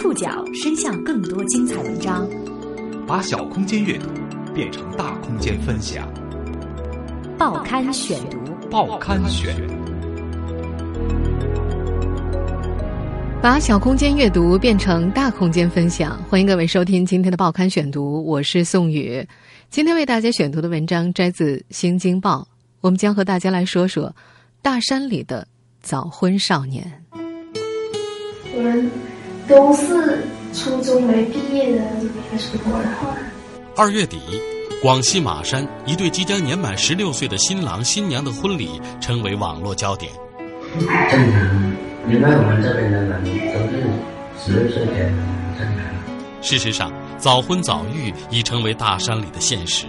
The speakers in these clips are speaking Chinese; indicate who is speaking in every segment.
Speaker 1: 触角伸向更多精彩文章，
Speaker 2: 把小空间阅读变成大空间分享。
Speaker 1: 报刊选读，
Speaker 2: 报刊选，
Speaker 3: 把小空间阅读变成大空间分享。欢迎各位收听今天的报刊选读，我是宋宇。今天为大家选读的文章摘自《新京报》，我们将和大家来说说大山里的早婚少年。
Speaker 4: 我们都是初中没毕业的，别说我了。
Speaker 5: 二月底，广西马山一对即将年满十六岁的新郎新娘的婚礼成为网络焦点。
Speaker 6: 正常，因为我们这边的人都是十六岁前正常。
Speaker 5: 事实上，早婚早育已成为大山里的现实。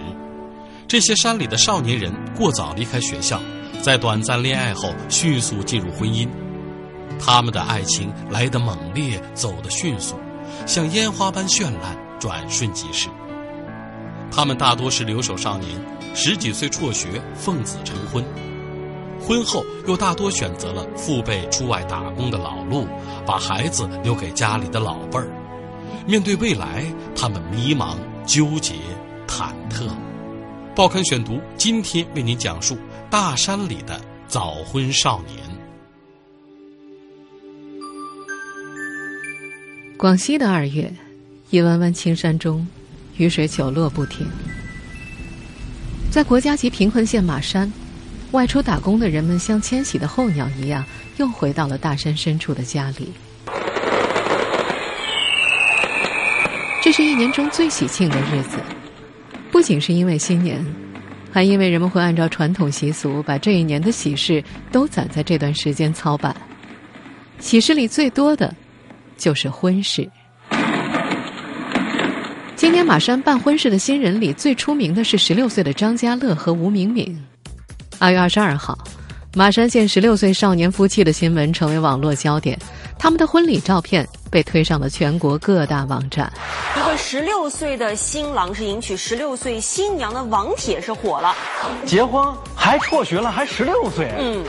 Speaker 5: 这些山里的少年人过早离开学校，在短暂恋爱后迅速进入婚姻。他们的爱情来得猛烈，走得迅速，像烟花般绚烂，转瞬即逝。他们大多是留守少年，十几岁辍学，奉子成婚。婚后又大多选择了父辈出外打工的老路，把孩子留给家里的老辈儿。面对未来，他们迷茫、纠结、忐忑。报刊选读今天为您讲述大山里的早婚少年。
Speaker 3: 广西的二月，一弯弯青山中，雨水久落不停。在国家级贫困县马山，外出打工的人们像迁徙的候鸟一样，又回到了大山深处的家里。这是一年中最喜庆的日子，不仅是因为新年，还因为人们会按照传统习俗，把这一年的喜事都攒在这段时间操办。喜事里最多的。就是婚事。今年马山办婚事的新人里，最出名的是十六岁的张家乐和吴敏敏。二月二十二号，马山县十六岁少年夫妻的新闻成为网络焦点，他们的婚礼照片被推上了全国各大网站。
Speaker 7: 一个十六岁的新郎是迎娶十六岁新娘的网帖是火了，
Speaker 8: 结婚还辍学了，还十六岁。
Speaker 7: 嗯。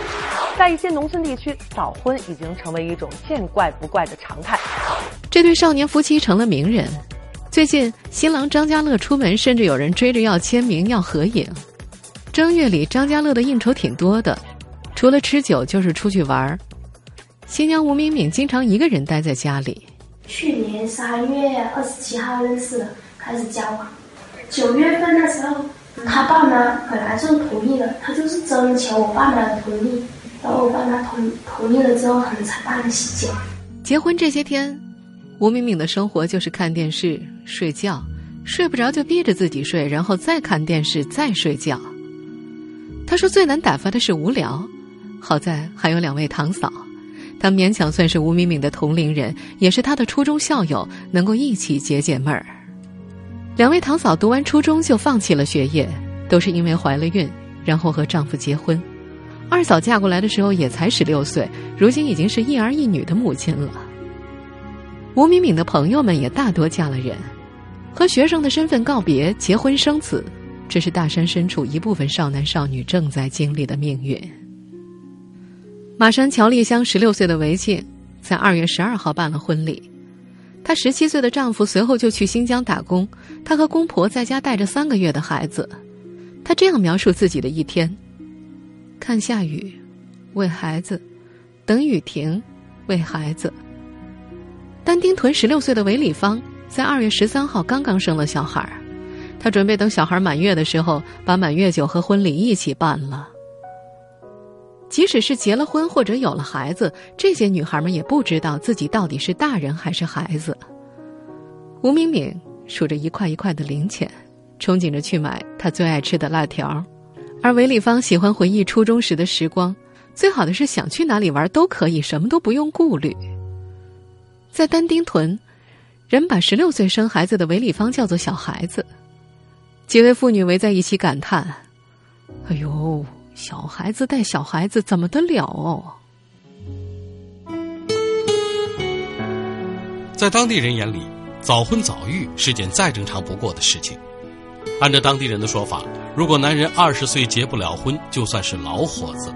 Speaker 9: 在一些农村地区，早婚已经成为一种见怪不怪的常态。
Speaker 3: 这对少年夫妻成了名人。最近，新郎张家乐出门，甚至有人追着要签名、要合影。正月里，张家乐的应酬挺多的，除了吃酒就是出去玩儿。新娘吴敏敏经常一个人待在家里。
Speaker 4: 去年三月二十七号认识的，开始交往。九月份的时候，他爸妈本来就同意了，他就是征求我爸妈的同意。然后我爸妈同同意了之后，可能才办喜酒。
Speaker 3: 结婚这些天，吴敏敏的生活就是看电视、睡觉，睡不着就逼着自己睡，然后再看电视、再睡觉。他说最难打发的是无聊，好在还有两位堂嫂，他勉强算是吴敏敏的同龄人，也是她的初中校友，能够一起解解闷儿。两位堂嫂读完初中就放弃了学业，都是因为怀了孕，然后和丈夫结婚。二嫂嫁过来的时候也才十六岁，如今已经是一儿一女的母亲了。吴敏敏的朋友们也大多嫁了人，和学生的身份告别，结婚生子，这是大山深处一部分少男少女正在经历的命运。马山乔丽香十六岁的韦静，在二月十二号办了婚礼，她十七岁的丈夫随后就去新疆打工，她和公婆在家带着三个月的孩子，她这样描述自己的一天。看下雨，喂孩子，等雨停，喂孩子。丹丁屯十六岁的韦礼芳在二月十三号刚刚生了小孩儿，她准备等小孩满月的时候，把满月酒和婚礼一起办了。即使是结了婚或者有了孩子，这些女孩们也不知道自己到底是大人还是孩子。吴敏敏数着一块一块的零钱，憧憬着去买她最爱吃的辣条。而韦礼芳喜欢回忆初中时的时光，最好的是想去哪里玩都可以，什么都不用顾虑。在丹丁屯，人把十六岁生孩子的韦礼芳叫做小孩子，几位妇女围在一起感叹：“哎呦，小孩子带小孩子怎么得了哦？”
Speaker 5: 在当地人眼里，早婚早育是件再正常不过的事情。按照当地人的说法，如果男人二十岁结不了婚，就算是老伙子。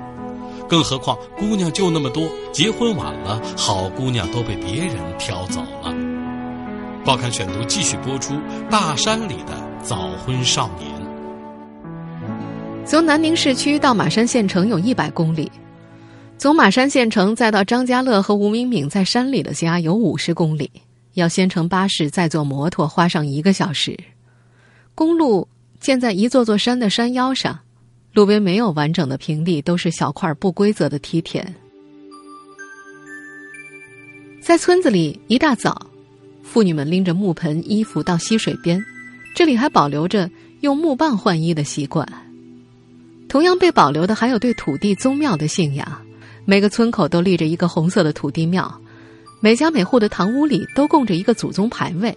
Speaker 5: 更何况姑娘就那么多，结婚晚了，好姑娘都被别人挑走了。报刊选读继续播出大山里的早婚少年。
Speaker 3: 从南宁市区到马山县城有一百公里，从马山县城再到张家乐和吴明敏在山里的家有五十公里，要先乘巴士再坐摩托，花上一个小时。公路建在一座座山的山腰上，路边没有完整的平地，都是小块不规则的梯田。在村子里，一大早。妇女们拎着木盆、衣服到溪水边，这里还保留着用木棒换衣的习惯。同样被保留的还有对土地宗庙的信仰。每个村口都立着一个红色的土地庙，每家每户的堂屋里都供着一个祖宗牌位。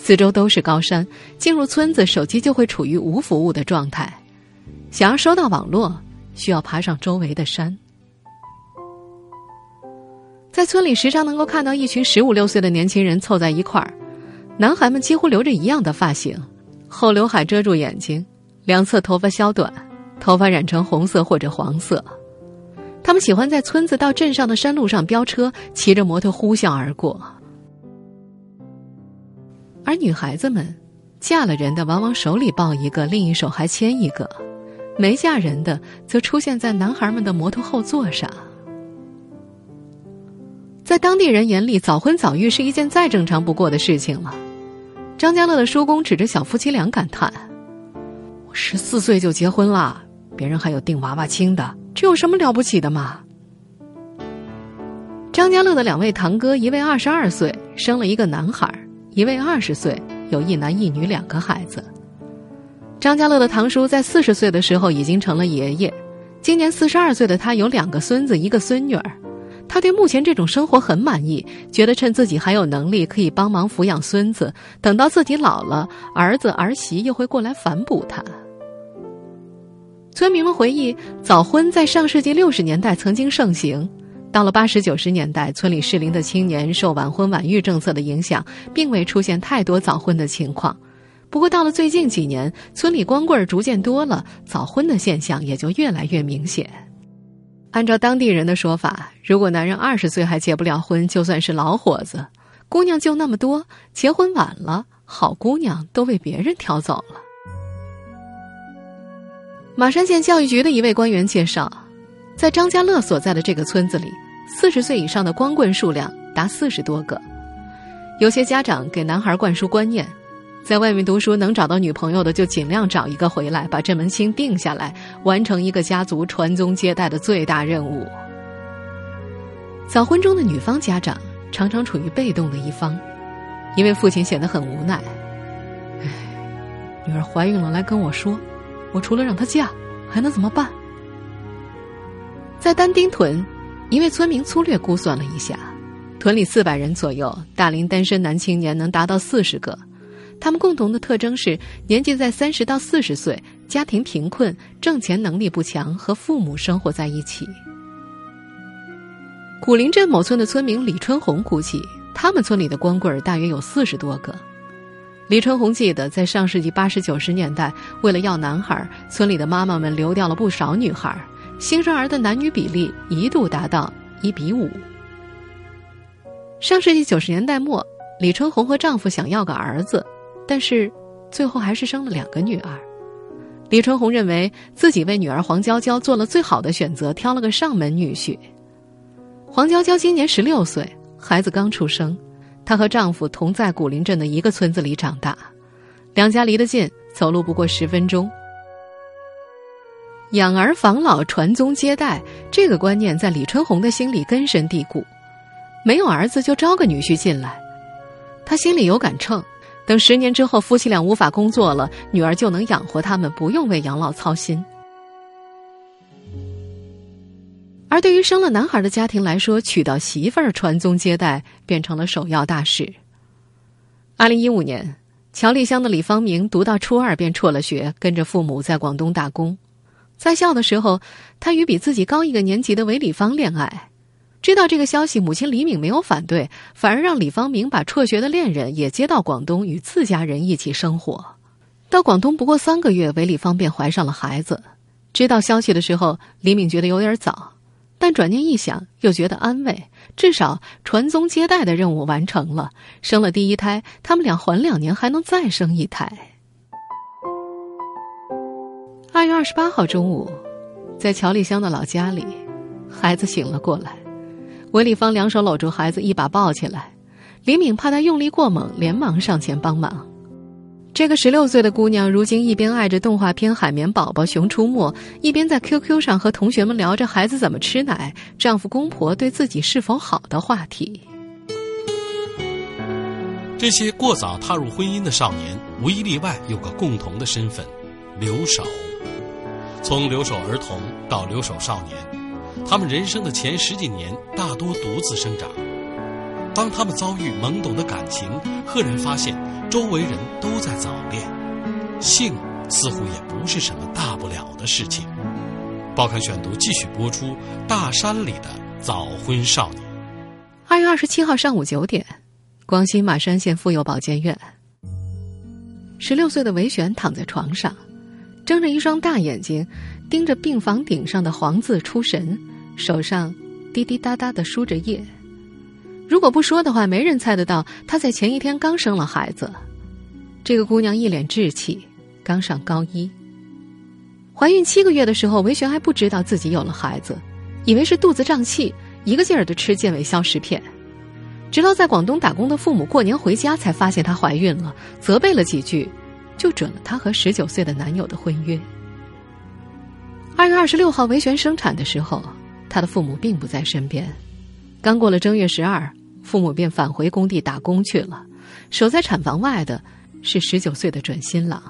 Speaker 3: 四周都是高山，进入村子手机就会处于无服务的状态。想要收到网络，需要爬上周围的山。在村里，时常能够看到一群十五六岁的年轻人凑在一块儿，男孩们几乎留着一样的发型，后刘海遮住眼睛，两侧头发削短，头发染成红色或者黄色。他们喜欢在村子到镇上的山路上飙车，骑着摩托呼啸而过。而女孩子们，嫁了人的往往手里抱一个，另一手还牵一个；没嫁人的则出现在男孩们的摩托后座上。在当地人眼里，早婚早育是一件再正常不过的事情了。张家乐的叔公指着小夫妻俩感叹：“我十四岁就结婚了，别人还有订娃娃亲的，这有什么了不起的嘛？”张家乐的两位堂哥，一位二十二岁，生了一个男孩；一位二十岁，有一男一女两个孩子。张家乐的堂叔在四十岁的时候已经成了爷爷，今年四十二岁的他有两个孙子，一个孙女儿。他对目前这种生活很满意，觉得趁自己还有能力，可以帮忙抚养孙子。等到自己老了，儿子儿媳又会过来反哺他。村民们回忆，早婚在上世纪六十年代曾经盛行，到了八十九十年代，村里适龄的青年受晚婚晚育政策的影响，并未出现太多早婚的情况。不过到了最近几年，村里光棍逐渐多了，早婚的现象也就越来越明显。按照当地人的说法，如果男人二十岁还结不了婚，就算是老伙子。姑娘就那么多，结婚晚了，好姑娘都被别人挑走了。马山县教育局的一位官员介绍，在张家乐所在的这个村子里，四十岁以上的光棍数量达四十多个。有些家长给男孩灌输观念。在外面读书能找到女朋友的，就尽量找一个回来，把这门亲定下来，完成一个家族传宗接代的最大任务。早婚中的女方家长常常处于被动的一方，因为父亲显得很无奈。唉，女儿怀孕了来跟我说，我除了让她嫁，还能怎么办？在丹丁屯，一位村民粗略估算了一下，屯里四百人左右，大龄单身男青年能达到四十个。他们共同的特征是年纪在三十到四十岁，家庭贫困，挣钱能力不强，和父母生活在一起。古林镇某村的村民李春红估计，他们村里的光棍大约有四十多个。李春红记得，在上世纪八十九十年代，为了要男孩，村里的妈妈们流掉了不少女孩，新生儿的男女比例一度达到一比五。上世纪九十年代末，李春红和丈夫想要个儿子。但是，最后还是生了两个女儿。李春红认为自己为女儿黄娇娇做了最好的选择，挑了个上门女婿。黄娇娇今年十六岁，孩子刚出生，她和丈夫同在古林镇的一个村子里长大，两家离得近，走路不过十分钟。养儿防老、传宗接代这个观念在李春红的心里根深蒂固，没有儿子就招个女婿进来，他心里有杆秤。等十年之后，夫妻俩无法工作了，女儿就能养活他们，不用为养老操心。而对于生了男孩的家庭来说，娶到媳妇儿传宗接代变成了首要大事。二零一五年，乔丽香的李方明读到初二便辍了学，跟着父母在广东打工。在校的时候，他与比自己高一个年级的韦礼芳恋爱。知道这个消息，母亲李敏没有反对，反而让李方明把辍学的恋人也接到广东，与自家人一起生活。到广东不过三个月，韦礼芳便怀上了孩子。知道消息的时候，李敏觉得有点早，但转念一想，又觉得安慰，至少传宗接代的任务完成了。生了第一胎，他们俩缓两年还能再生一胎。二月二十八号中午，在乔丽香的老家里，孩子醒了过来，韦丽芳两手搂住孩子，一把抱起来。李敏怕他用力过猛，连忙上前帮忙。这个十六岁的姑娘，如今一边爱着动画片《海绵宝宝》《熊出没》，一边在 QQ 上和同学们聊着孩子怎么吃奶、丈夫公婆对自己是否好的话题。
Speaker 5: 这些过早踏入婚姻的少年，无一例外有个共同的身份——留守。从留守儿童到留守少年，他们人生的前十几年大多独自生长。当他们遭遇懵懂的感情，赫然发现周围人都在早恋，性似乎也不是什么大不了的事情。报刊选读继续播出《大山里的早婚少年》。
Speaker 3: 二月二十七号上午九点，广西马山县妇幼保健院，十六岁的韦璇躺在床上，睁着一双大眼睛，盯着病房顶上的黄字出神，手上滴滴答答的输着液。如果不说的话，没人猜得到她在前一天刚生了孩子。这个姑娘一脸稚气，刚上高一。怀孕七个月的时候，韦璇还不知道自己有了孩子，以为是肚子胀气，一个劲儿的吃健胃消食片。直到在广东打工的父母过年回家，才发现她怀孕了，责备了几句，就准了她和十九岁的男友的婚约。二月二十六号，维璇生产的时候，她的父母并不在身边。刚过了正月十二。父母便返回工地打工去了，守在产房外的是十九岁的准新郎。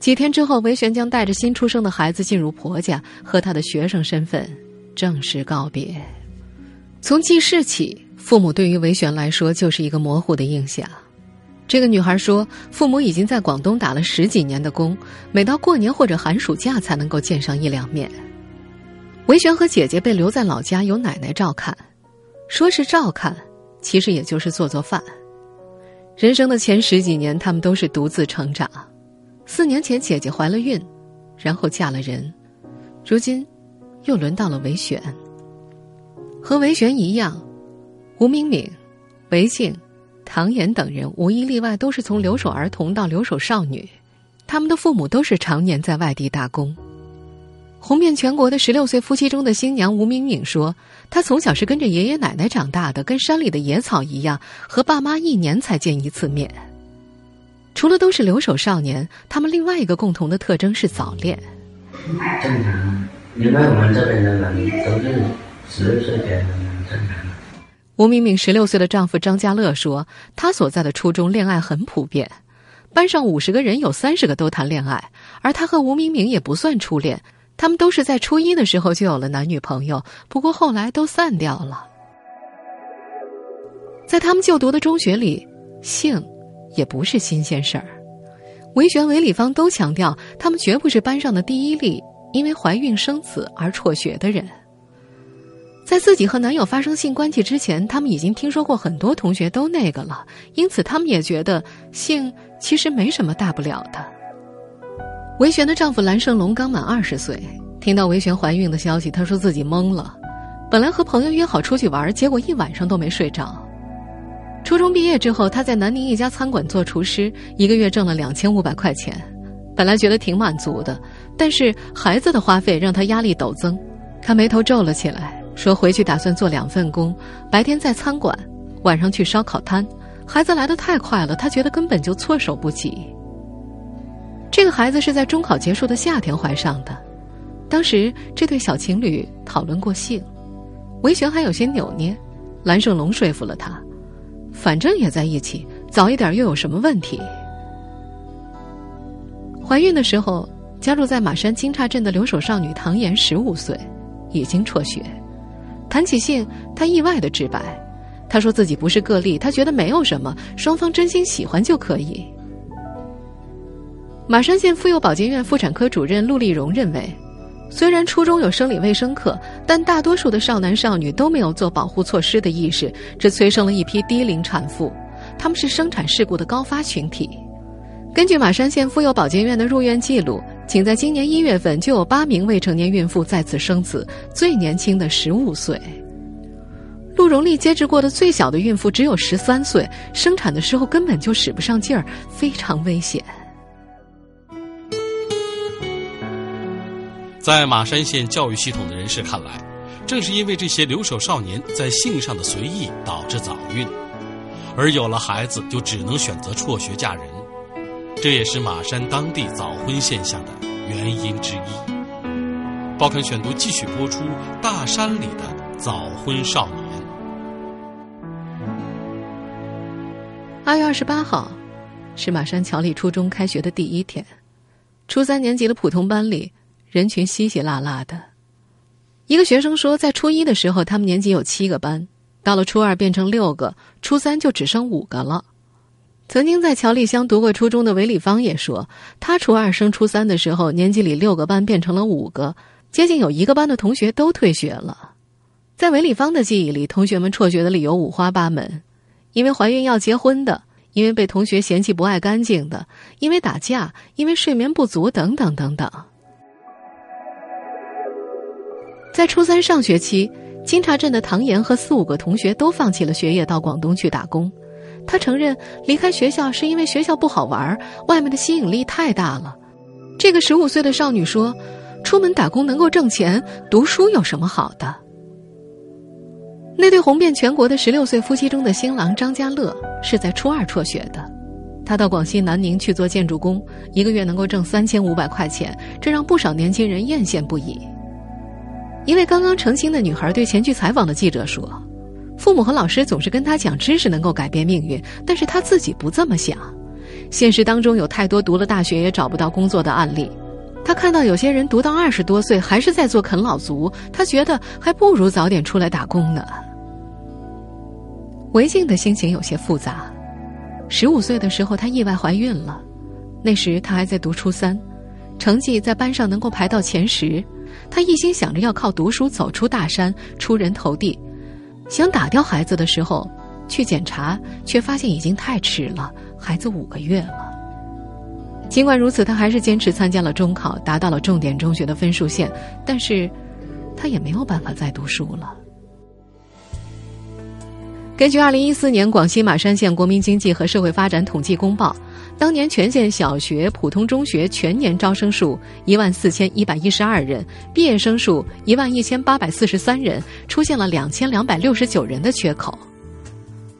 Speaker 3: 几天之后，韦璇将带着新出生的孩子进入婆家，和他的学生身份正式告别。从记事起，父母对于韦璇来说就是一个模糊的印象。这个女孩说，父母已经在广东打了十几年的工，每到过年或者寒暑假才能够见上一两面。韦璇和姐姐被留在老家，由奶奶照看。说是照看，其实也就是做做饭。人生的前十几年，他们都是独自成长。四年前，姐姐怀了孕，然后嫁了人，如今，又轮到了韦璇。和韦璇一样，吴明敏、韦静、唐岩等人无一例外都是从留守儿童到留守少女，他们的父母都是常年在外地打工。红遍全国的十六岁夫妻中的新娘吴敏敏说。她从小是跟着爷爷奶奶长大的，跟山里的野草一样，和爸妈一年才见一次面。除了都是留守少年，他们另外一个共同的特征是早恋。
Speaker 6: 正常，因为我们这边的人都是十六岁前正常。
Speaker 3: 吴明明十六岁的丈夫张家乐说，他所在的初中恋爱很普遍，班上五十个人有三十个都谈恋爱，而他和吴明明也不算初恋。他们都是在初一的时候就有了男女朋友，不过后来都散掉了。在他们就读的中学里，性也不是新鲜事儿。韦璇、韦礼芳都强调，他们绝不是班上的第一例因为怀孕生子而辍学的人。在自己和男友发生性关系之前，他们已经听说过很多同学都那个了，因此他们也觉得性其实没什么大不了的。韦璇的丈夫蓝胜龙刚满二十岁，听到韦璇怀孕的消息，他说自己懵了。本来和朋友约好出去玩，结果一晚上都没睡着。初中毕业之后，他在南宁一家餐馆做厨师，一个月挣了两千五百块钱，本来觉得挺满足的。但是孩子的花费让他压力陡增，他眉头皱了起来，说回去打算做两份工，白天在餐馆，晚上去烧烤摊。孩子来的太快了，他觉得根本就措手不及。这个孩子是在中考结束的夏天怀上的，当时这对小情侣讨论过性，韦璇还有些扭捏，蓝胜龙说服了他，反正也在一起，早一点又有什么问题？怀孕的时候，家住在马山金岔镇的留守少女唐妍十五岁，已经辍学。谈起性，她意外的直白，她说自己不是个例，她觉得没有什么，双方真心喜欢就可以。马山县妇幼保健院妇产科主任陆丽荣认为，虽然初中有生理卫生课，但大多数的少男少女都没有做保护措施的意识，这催生了一批低龄产妇，他们是生产事故的高发群体。根据马山县妇幼保健院的入院记录，仅在今年一月份就有八名未成年孕妇再次生子，最年轻的十五岁。陆荣丽接治过的最小的孕妇只有十三岁，生产的时候根本就使不上劲儿，非常危险。
Speaker 5: 在马山县教育系统的人士看来，正是因为这些留守少年在性上的随意，导致早孕，而有了孩子就只能选择辍学嫁人，这也是马山当地早婚现象的原因之一。报刊选读继续播出大山里的早婚少年。
Speaker 3: 二月二十八号，是马山乔丽初中开学的第一天，初三年级的普通班里。人群稀稀拉拉的，一个学生说，在初一的时候，他们年级有七个班，到了初二变成六个，初三就只剩五个了。曾经在乔丽乡读过初中的韦礼芳也说，他初二升初三的时候，年级里六个班变成了五个，接近有一个班的同学都退学了。在韦礼芳的记忆里，同学们辍学的理由五花八门：因为怀孕要结婚的，因为被同学嫌弃不爱干净的，因为打架，因为睡眠不足，等等等等。在初三上学期，金茶镇的唐岩和四五个同学都放弃了学业，到广东去打工。他承认离开学校是因为学校不好玩，外面的吸引力太大了。这个十五岁的少女说：“出门打工能够挣钱，读书有什么好的？”那对红遍全国的十六岁夫妻中的新郎张家乐是在初二辍学的。他到广西南宁去做建筑工，一个月能够挣三千五百块钱，这让不少年轻人艳羡不已。一位刚刚成亲的女孩对前去采访的记者说：“父母和老师总是跟他讲知识能够改变命运，但是他自己不这么想。现实当中有太多读了大学也找不到工作的案例。他看到有些人读到二十多岁还是在做啃老族，他觉得还不如早点出来打工呢。”韦静的心情有些复杂。十五岁的时候，她意外怀孕了，那时她还在读初三，成绩在班上能够排到前十。他一心想着要靠读书走出大山，出人头地。想打掉孩子的时候，去检查，却发现已经太迟了，孩子五个月了。尽管如此，他还是坚持参加了中考，达到了重点中学的分数线。但是，他也没有办法再读书了。根据二零一四年广西马山县国民经济和社会发展统计公报。当年全县小学、普通中学全年招生数一万四千一百一十二人，毕业生数一万一千八百四十三人，出现了两千两百六十九人的缺口。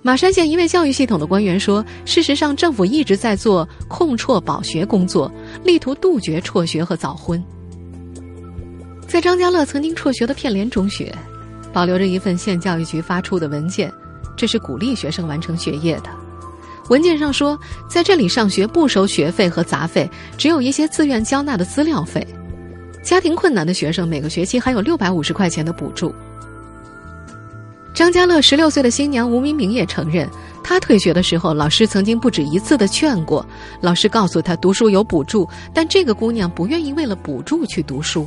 Speaker 3: 马山县一位教育系统的官员说：“事实上，政府一直在做控辍保学工作，力图杜绝辍学和早婚。”在张家乐曾经辍学的片联中学，保留着一份县教育局发出的文件，这是鼓励学生完成学业的。文件上说，在这里上学不收学费和杂费，只有一些自愿交纳的资料费。家庭困难的学生每个学期还有六百五十块钱的补助。张家乐十六岁的新娘吴明明也承认，她退学的时候，老师曾经不止一次的劝过。老师告诉她，读书有补助，但这个姑娘不愿意为了补助去读书。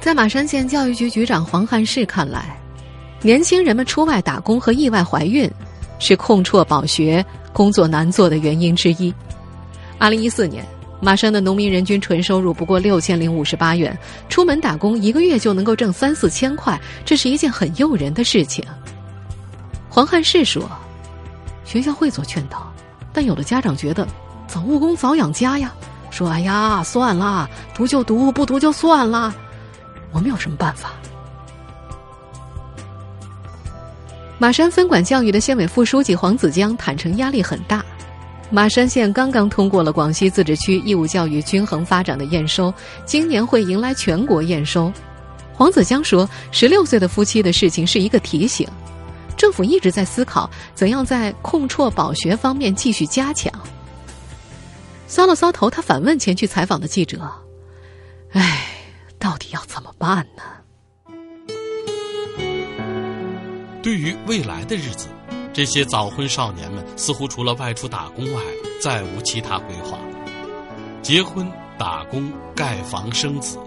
Speaker 3: 在马山县教育局局长黄汉士看来，年轻人们出外打工和意外怀孕。是空辍保学工作难做的原因之一。二零一四年，马山的农民人均纯收入不过六千零五十八元，出门打工一个月就能够挣三四千块，这是一件很诱人的事情。黄汉士说：“学校会做劝导，但有的家长觉得早务工早养家呀，说哎呀算了，读就读，不读就算了。我们有什么办法？”马山分管教育的县委副书记黄子江坦诚，压力很大。马山县刚刚通过了广西自治区义务教育均衡发展的验收，今年会迎来全国验收。黄子江说：“十六岁的夫妻的事情是一个提醒，政府一直在思考怎样在控辍保学方面继续加强。”搔了搔头，他反问前去采访的记者：“哎，到底要怎么办呢？”
Speaker 5: 对于未来的日子，这些早婚少年们似乎除了外出打工外，再无其他规划。结婚、打工、盖房、生子，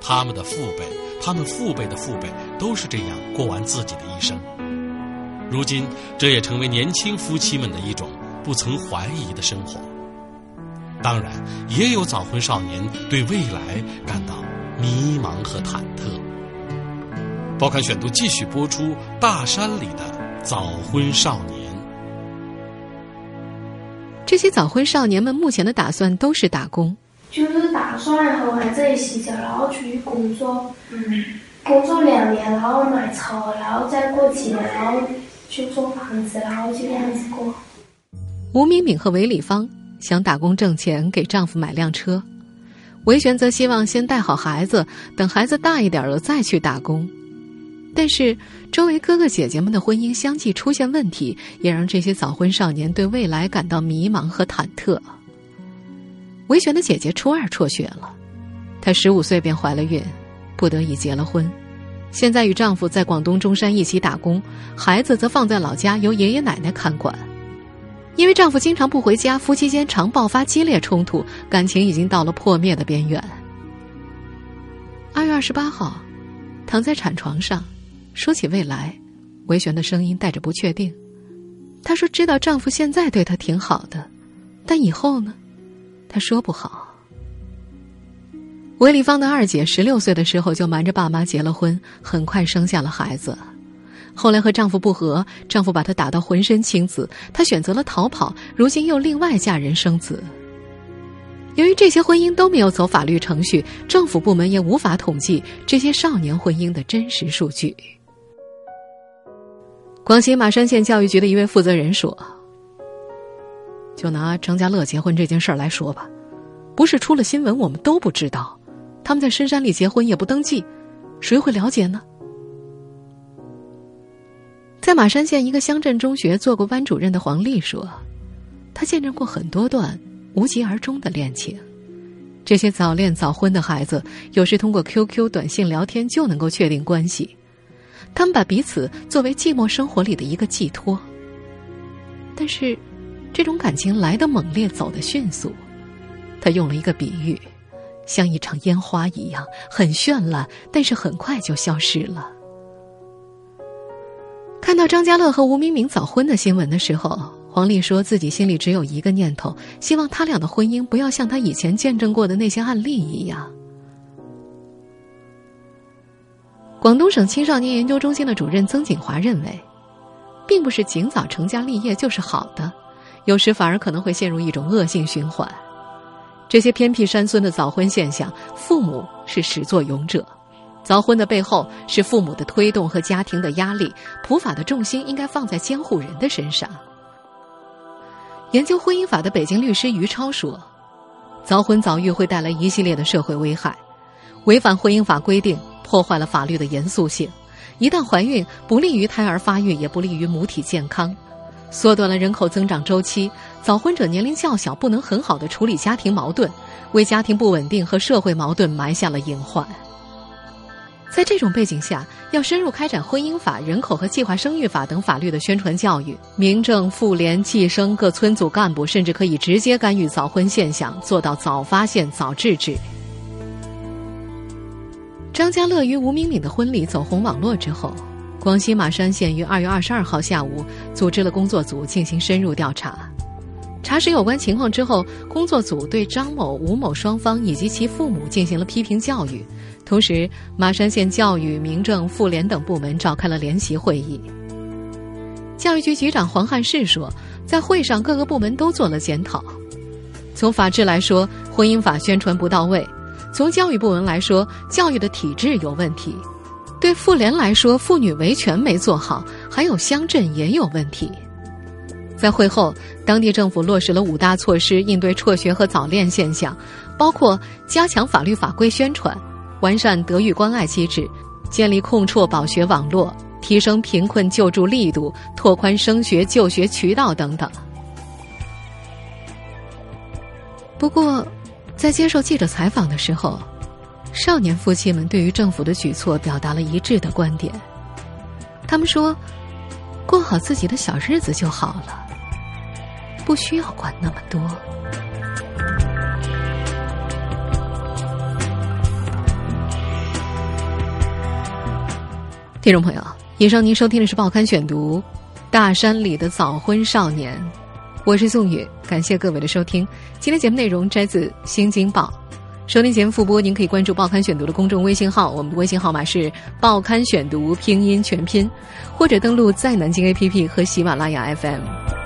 Speaker 5: 他们的父辈、他们父辈的父辈都是这样过完自己的一生。如今，这也成为年轻夫妻们的一种不曾怀疑的生活。当然，也有早婚少年对未来感到迷茫和忐忑。报刊选读继续播出《大山里的早婚少年》。
Speaker 3: 这些早婚少年们目前的打算都是打工，
Speaker 4: 就是打算和孩子一起走，然后出去工作，嗯，工作两年，然后买车，然后再过几年，然后去租房子，然后就这样子过。
Speaker 3: 吴敏敏和韦礼芳想打工挣钱给丈夫买辆车，韦璇则希望先带好孩子，等孩子大一点了再去打工。但是，周围哥哥姐姐们的婚姻相继出现问题，也让这些早婚少年对未来感到迷茫和忐忑。维璇的姐姐初二辍学了，她十五岁便怀了孕，不得已结了婚，现在与丈夫在广东中山一起打工，孩子则放在老家由爷爷奶奶看管。因为丈夫经常不回家，夫妻间常爆发激烈冲突，感情已经到了破灭的边缘。二月二十八号，躺在产床上。说起未来，维璇的声音带着不确定。她说：“知道丈夫现在对她挺好的，但以后呢？她说不好。”韦丽芳的二姐十六岁的时候就瞒着爸妈结了婚，很快生下了孩子。后来和丈夫不和，丈夫把她打到浑身青紫，她选择了逃跑。如今又另外嫁人生子。由于这些婚姻都没有走法律程序，政府部门也无法统计这些少年婚姻的真实数据。广西马山县教育局的一位负责人说：“就拿张家乐结婚这件事儿来说吧，不是出了新闻我们都不知道，他们在深山里结婚也不登记，谁会了解呢？”在马山县一个乡镇中学做过班主任的黄丽说：“他见证过很多段无疾而终的恋情，这些早恋早婚的孩子，有时通过 QQ 短信聊天就能够确定关系。”他们把彼此作为寂寞生活里的一个寄托，但是，这种感情来的猛烈，走的迅速。他用了一个比喻，像一场烟花一样，很绚烂，但是很快就消失了。看到张家乐和吴明明早婚的新闻的时候，黄丽说自己心里只有一个念头：希望他俩的婚姻不要像他以前见证过的那些案例一样。广东省青少年研究中心的主任曾锦华认为，并不是尽早成家立业就是好的，有时反而可能会陷入一种恶性循环。这些偏僻山村的早婚现象，父母是始作俑者，早婚的背后是父母的推动和家庭的压力，普法的重心应该放在监护人的身上。研究婚姻法的北京律师于超说，早婚早育会带来一系列的社会危害，违反婚姻法规定。破坏了法律的严肃性，一旦怀孕，不利于胎儿发育，也不利于母体健康，缩短了人口增长周期。早婚者年龄较小，不能很好的处理家庭矛盾，为家庭不稳定和社会矛盾埋下了隐患。在这种背景下，要深入开展婚姻法、人口和计划生育法等法律的宣传教育，民政、妇联、计生各村组干部甚至可以直接干预早婚现象，做到早发现、早制止。张家乐与吴敏敏的婚礼走红网络之后，广西马山县于二月二十二号下午组织了工作组进行深入调查。查实有关情况之后，工作组对张某、吴某双方以及其父母进行了批评教育。同时，马山县教育、民政、妇联等部门召开了联席会议。教育局局长黄汉士说，在会上各个部门都做了检讨。从法制来说，婚姻法宣传不到位。从教育部门来说，教育的体制有问题；对妇联来说，妇女维权没做好；还有乡镇也有问题。在会后，当地政府落实了五大措施应对辍学和早恋现象，包括加强法律法规宣传、完善德育关爱机制、建立控辍保学网络、提升贫困救助力度、拓宽升学就学渠道等等。不过，在接受记者采访的时候，少年夫妻们对于政府的举措表达了一致的观点。他们说：“过好自己的小日子就好了，不需要管那么多。”听众朋友，以上您收听的是《报刊选读》，《大山里的早婚少年》，我是宋宇，感谢各位的收听。今天节目内容摘自《新京报》，收听节目复播，您可以关注《报刊选读》的公众微信号，我们的微信号码是《报刊选读》拼音全拼，或者登录在南京 APP 和喜马拉雅 FM。